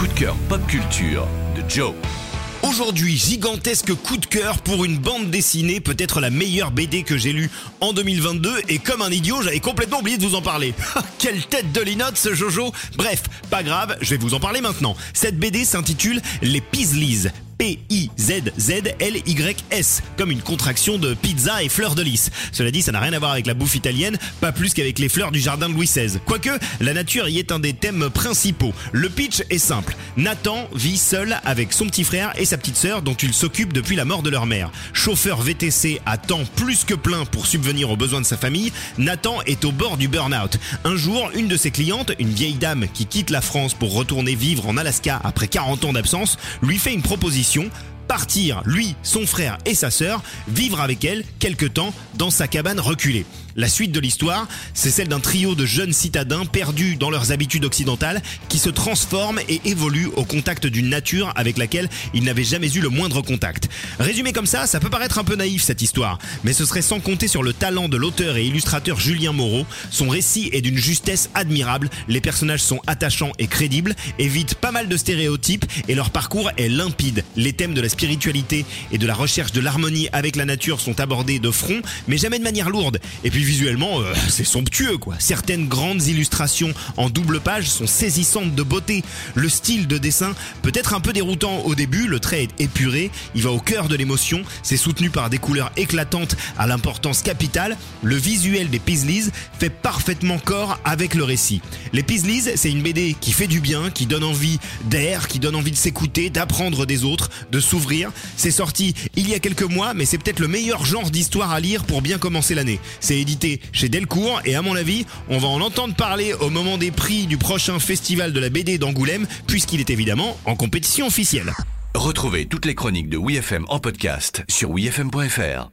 coup de cœur pop culture de Joe. Aujourd'hui, gigantesque coup de cœur pour une bande dessinée, peut-être la meilleure BD que j'ai lue en 2022, et comme un idiot, j'avais complètement oublié de vous en parler. Quelle tête de linotte ce Jojo Bref, pas grave, je vais vous en parler maintenant. Cette BD s'intitule Les Pisleys. P-I-Z-Z-L-Y-S, comme une contraction de pizza et fleurs de lys. Cela dit, ça n'a rien à voir avec la bouffe italienne, pas plus qu'avec les fleurs du jardin de Louis XVI. Quoique, la nature y est un des thèmes principaux. Le pitch est simple. Nathan vit seul avec son petit frère et sa petite sœur dont il s'occupe depuis la mort de leur mère. Chauffeur VTC à temps plus que plein pour subvenir aux besoins de sa famille, Nathan est au bord du burn-out. Un jour, une de ses clientes, une vieille dame qui quitte la France pour retourner vivre en Alaska après 40 ans d'absence, lui fait une proposition émission partir, lui, son frère et sa sœur, vivre avec elle quelque temps dans sa cabane reculée. La suite de l'histoire, c'est celle d'un trio de jeunes citadins perdus dans leurs habitudes occidentales qui se transforment et évoluent au contact d'une nature avec laquelle ils n'avaient jamais eu le moindre contact. Résumé comme ça, ça peut paraître un peu naïf cette histoire, mais ce serait sans compter sur le talent de l'auteur et illustrateur Julien Moreau. Son récit est d'une justesse admirable, les personnages sont attachants et crédibles, évitent pas mal de stéréotypes et leur parcours est limpide. Les thèmes de la spiritualité et de la recherche de l'harmonie avec la nature sont abordés de front, mais jamais de manière lourde. Et puis visuellement, euh, c'est somptueux quoi. Certaines grandes illustrations en double page sont saisissantes de beauté. Le style de dessin peut être un peu déroutant au début, le trait est épuré, il va au cœur de l'émotion, c'est soutenu par des couleurs éclatantes à l'importance capitale. Le visuel des Pisleys fait parfaitement corps avec le récit. Les Pisleys, c'est une BD qui fait du bien, qui donne envie d'air, qui donne envie de s'écouter, d'apprendre des autres, de s'ouvrir. C'est sorti il y a quelques mois, mais c'est peut-être le meilleur genre d'histoire à lire pour bien commencer l'année. C'est édité chez Delcourt et à mon avis, on va en entendre parler au moment des prix du prochain festival de la BD d'Angoulême, puisqu'il est évidemment en compétition officielle. Retrouvez toutes les chroniques de WeFM en podcast sur wefm.fr.